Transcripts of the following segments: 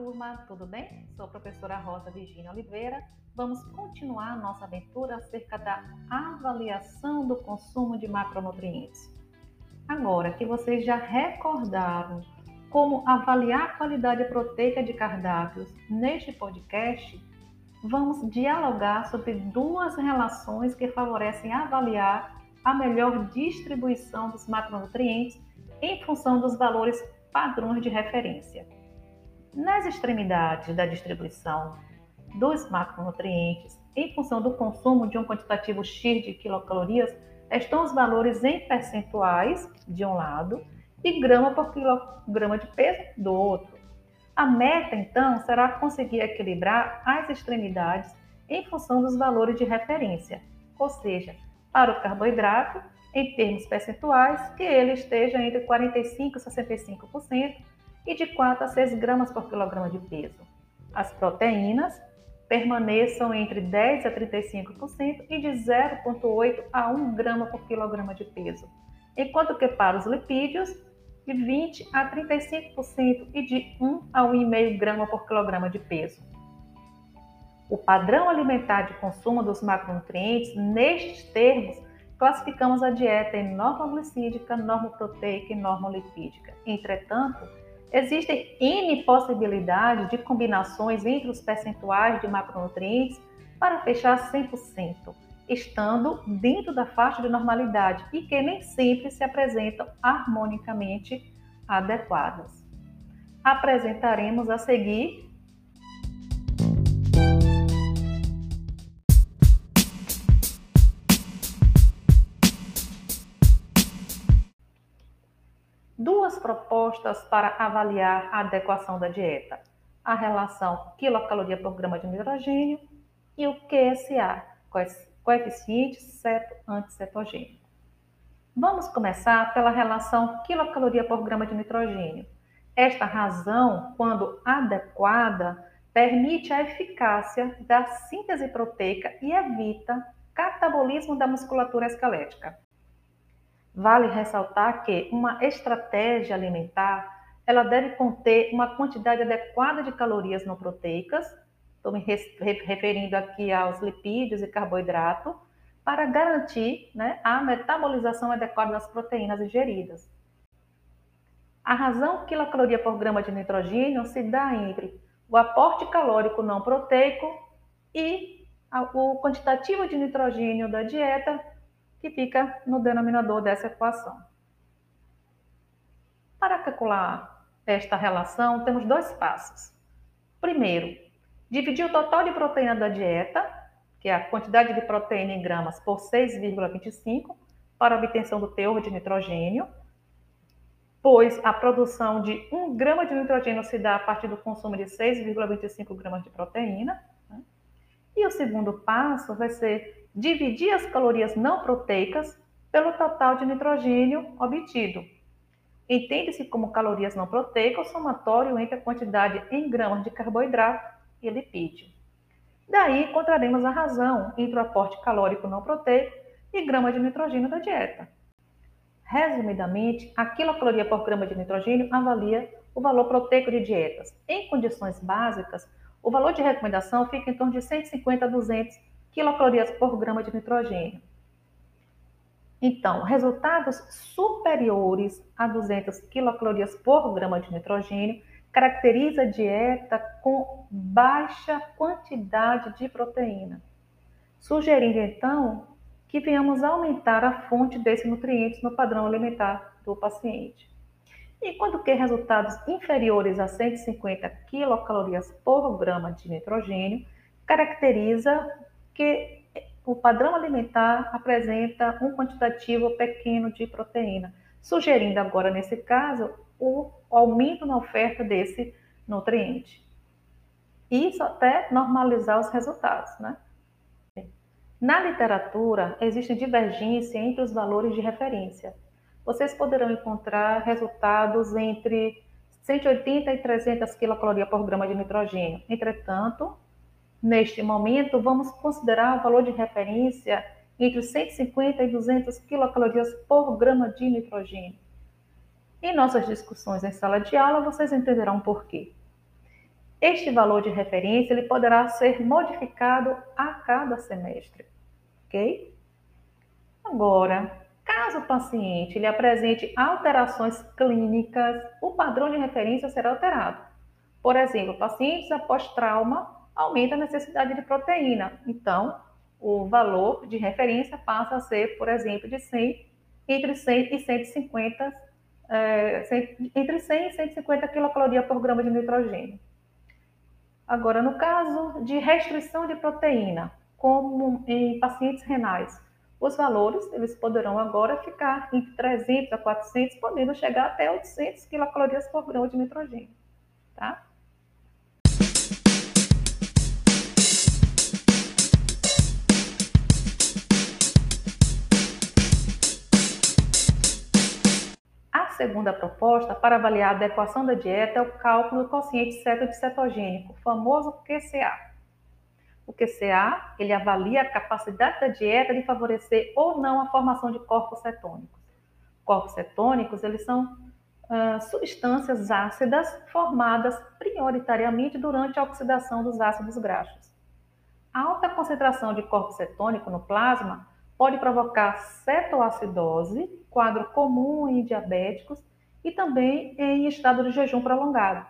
turma, tudo bem? Sou a professora Rosa Virginia Oliveira. Vamos continuar nossa aventura acerca da avaliação do consumo de macronutrientes. Agora que vocês já recordaram como avaliar a qualidade proteica de cardápios neste podcast, vamos dialogar sobre duas relações que favorecem avaliar a melhor distribuição dos macronutrientes em função dos valores padrões de referência. Nas extremidades da distribuição dos macronutrientes, em função do consumo de um quantitativo X de quilocalorias, estão os valores em percentuais de um lado e grama por quilograma de peso do outro. A meta, então, será conseguir equilibrar as extremidades em função dos valores de referência, ou seja, para o carboidrato, em termos percentuais, que ele esteja entre 45% e 65%, e de 4 a 6 gramas por quilograma de peso. As proteínas permaneçam entre 10 a 35% e de 0,8 a 1 grama por quilograma de peso, enquanto que para os lipídios, de 20 a 35% e de 1 a 1,5 grama por quilograma de peso. O padrão alimentar de consumo dos macronutrientes, nestes termos, classificamos a dieta em normoglicídica, normoproteica e normolipídica. Entretanto, Existem N possibilidades de combinações entre os percentuais de macronutrientes para fechar 100%, estando dentro da faixa de normalidade e que nem sempre se apresentam harmonicamente adequadas. Apresentaremos a seguir propostas para avaliar a adequação da dieta: a relação quilocaloria por grama de nitrogênio e o QSA, coeficiente ceto-anticetogênico. Vamos começar pela relação quilocaloria por grama de nitrogênio. Esta razão, quando adequada, permite a eficácia da síntese proteica e evita catabolismo da musculatura esquelética. Vale ressaltar que uma estratégia alimentar ela deve conter uma quantidade adequada de calorias não proteicas, estou me referindo aqui aos lipídios e carboidrato, para garantir né, a metabolização adequada das proteínas ingeridas. A razão quilocaloria por grama de nitrogênio se dá entre o aporte calórico não proteico e o quantitativo de nitrogênio da dieta que fica no denominador dessa equação. Para calcular esta relação, temos dois passos. Primeiro, dividir o total de proteína da dieta, que é a quantidade de proteína em gramas, por 6,25 para obtenção do teor de nitrogênio, pois a produção de 1 grama de nitrogênio se dá a partir do consumo de 6,25 gramas de proteína. Né? E o segundo passo vai ser dividir as calorias não proteicas pelo total de nitrogênio obtido. Entende-se como calorias não proteicas o somatório entre a quantidade em gramas de carboidrato e lipídio. Daí encontraremos a razão entre o aporte calórico não proteico e grama de nitrogênio da dieta. Resumidamente, a quilocaloria por grama de nitrogênio avalia o valor proteico de dietas. Em condições básicas, o valor de recomendação fica em torno de 150 a 200 quilocalorias por grama de nitrogênio. Então, resultados superiores a 200 quilocalorias por grama de nitrogênio caracteriza a dieta com baixa quantidade de proteína, sugerindo então que venhamos aumentar a fonte desses nutrientes no padrão alimentar do paciente. Enquanto que resultados inferiores a 150 quilocalorias por grama de nitrogênio caracteriza que o padrão alimentar apresenta um quantitativo pequeno de proteína, sugerindo agora, nesse caso, o aumento na oferta desse nutriente. Isso até normalizar os resultados, né? Na literatura, existe divergência entre os valores de referência. Vocês poderão encontrar resultados entre 180 e 300 quilocalorias por grama de nitrogênio. Entretanto, Neste momento, vamos considerar o valor de referência entre 150 e 200 quilocalorias por grama de nitrogênio. Em nossas discussões em sala de aula, vocês entenderão por quê. Este valor de referência ele poderá ser modificado a cada semestre, ok? Agora, caso o paciente ele apresente alterações clínicas, o padrão de referência será alterado. Por exemplo, pacientes após trauma aumenta a necessidade de proteína. Então, o valor de referência passa a ser, por exemplo, de 100, entre 100 e 150, é, entre 100 e 150 quilocalorias por grama de nitrogênio. Agora, no caso de restrição de proteína, como em pacientes renais, os valores eles poderão agora ficar entre 300 a 400, podendo chegar até 800 quilocalorias por grama de nitrogênio, tá? Segunda proposta para avaliar a adequação da dieta é o cálculo do quociente ceto-cetogênico, famoso QCA. O QCA, ele avalia a capacidade da dieta de favorecer ou não a formação de corpos cetônicos. Corpos cetônicos, eles são substâncias ácidas formadas prioritariamente durante a oxidação dos ácidos graxos. A alta concentração de corpo cetônico no plasma pode provocar cetoacidose, quadro comum em diabéticos e também em estado de jejum prolongado.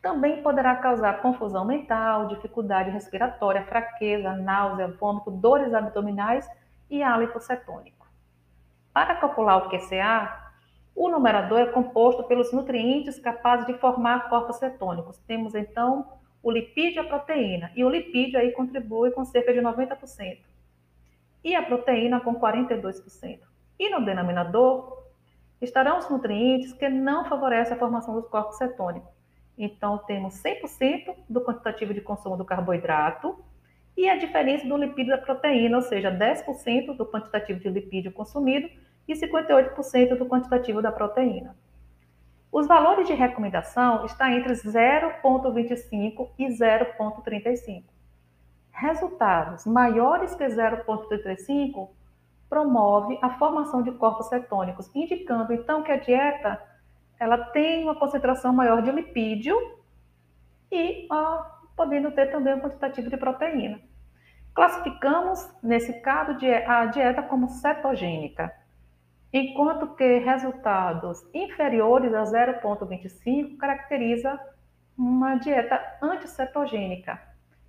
Também poderá causar confusão mental, dificuldade respiratória, fraqueza, náusea, vômito, dores abdominais e hálito cetônico. Para calcular o QCA, o numerador é composto pelos nutrientes capazes de formar corpos cetônicos. Temos então o lipídio e a proteína, e o lipídio aí contribui com cerca de 90% e a proteína com 42%. E no denominador estarão os nutrientes que não favorecem a formação dos corpos cetônicos. Então, temos 100% do quantitativo de consumo do carboidrato e a diferença do lipídio da proteína, ou seja, 10% do quantitativo de lipídio consumido e 58% do quantitativo da proteína. Os valores de recomendação estão entre 0,25 e 0,35 resultados maiores que 0,35 promove a formação de corpos cetônicos, indicando então que a dieta ela tem uma concentração maior de lipídio e ó, podendo ter também um quantitativo de proteína. Classificamos, nesse caso, a dieta como cetogênica, enquanto que resultados inferiores a 0,25 caracteriza uma dieta anticetogênica,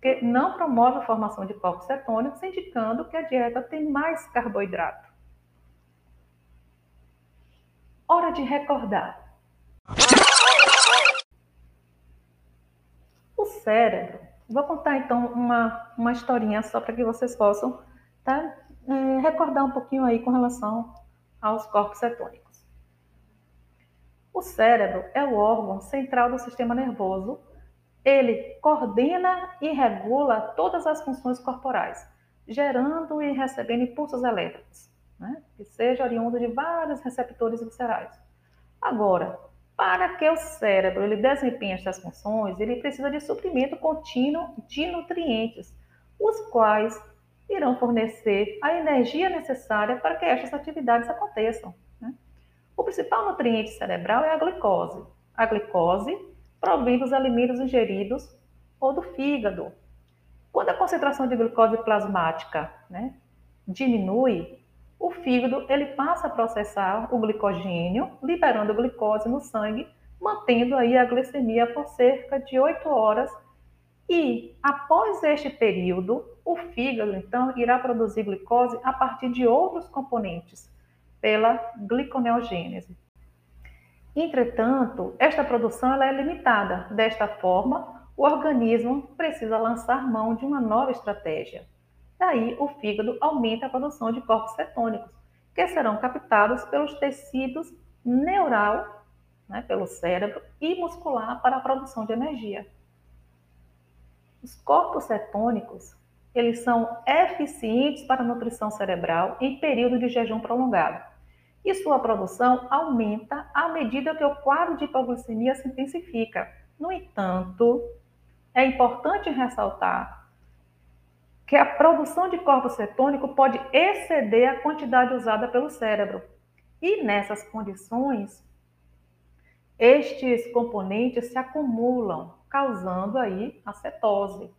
que não promove a formação de corpos cetônicos, indicando que a dieta tem mais carboidrato. Hora de recordar. O cérebro. Vou contar então uma, uma historinha só para que vocês possam tá, é, recordar um pouquinho aí com relação aos corpos cetônicos. O cérebro é o órgão central do sistema nervoso ele coordena e regula todas as funções corporais, gerando e recebendo impulsos elétricos, né? que seja oriundo de vários receptores viscerais. Agora, para que o cérebro ele desempenhe essas funções, ele precisa de suprimento contínuo de nutrientes, os quais irão fornecer a energia necessária para que estas atividades aconteçam. Né? O principal nutriente cerebral é a glicose. A glicose provém dos alimentos ingeridos ou do fígado. Quando a concentração de glicose plasmática né, diminui, o fígado ele passa a processar o glicogênio, liberando glicose no sangue, mantendo aí a glicemia por cerca de 8 horas. E após este período, o fígado então irá produzir glicose a partir de outros componentes, pela gliconeogênese. Entretanto, esta produção é limitada. Desta forma, o organismo precisa lançar mão de uma nova estratégia. Daí, o fígado aumenta a produção de corpos cetônicos, que serão captados pelos tecidos neural, né, pelo cérebro, e muscular para a produção de energia. Os corpos cetônicos, eles são eficientes para a nutrição cerebral em período de jejum prolongado e sua produção aumenta à medida que o quadro de hipoglicemia se intensifica. No entanto, é importante ressaltar que a produção de corpo cetônico pode exceder a quantidade usada pelo cérebro. E nessas condições, estes componentes se acumulam causando aí a cetose,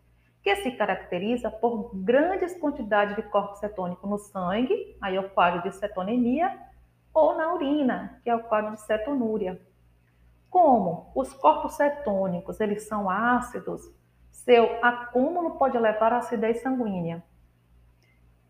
que se caracteriza por grandes quantidades de corpo cetônico no sangue, aí o quadro de cetonemia, ou na urina, que é o quadro de cetonúria. Como os corpos cetônicos, eles são ácidos, seu acúmulo pode levar à acidez sanguínea.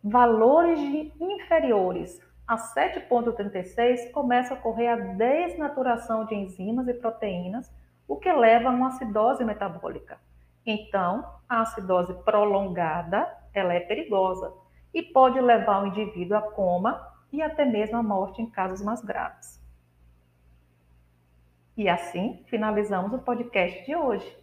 Valores inferiores a 7,36 começa a ocorrer a desnaturação de enzimas e proteínas, o que leva a uma acidose metabólica. Então, a acidose prolongada, ela é perigosa e pode levar o indivíduo a coma e até mesmo a morte em casos mais graves. E assim finalizamos o podcast de hoje.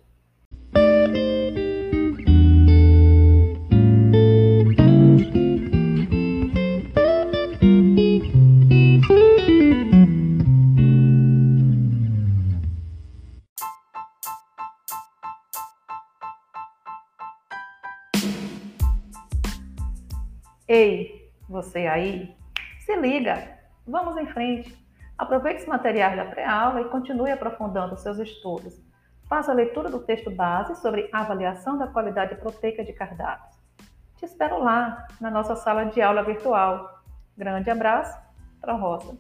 Ei, você aí, se liga, vamos em frente. Aproveite os materiais da pré-aula e continue aprofundando seus estudos. Faça a leitura do texto base sobre avaliação da qualidade proteica de cardápios. Te espero lá, na nossa sala de aula virtual. Grande abraço, para Rosa.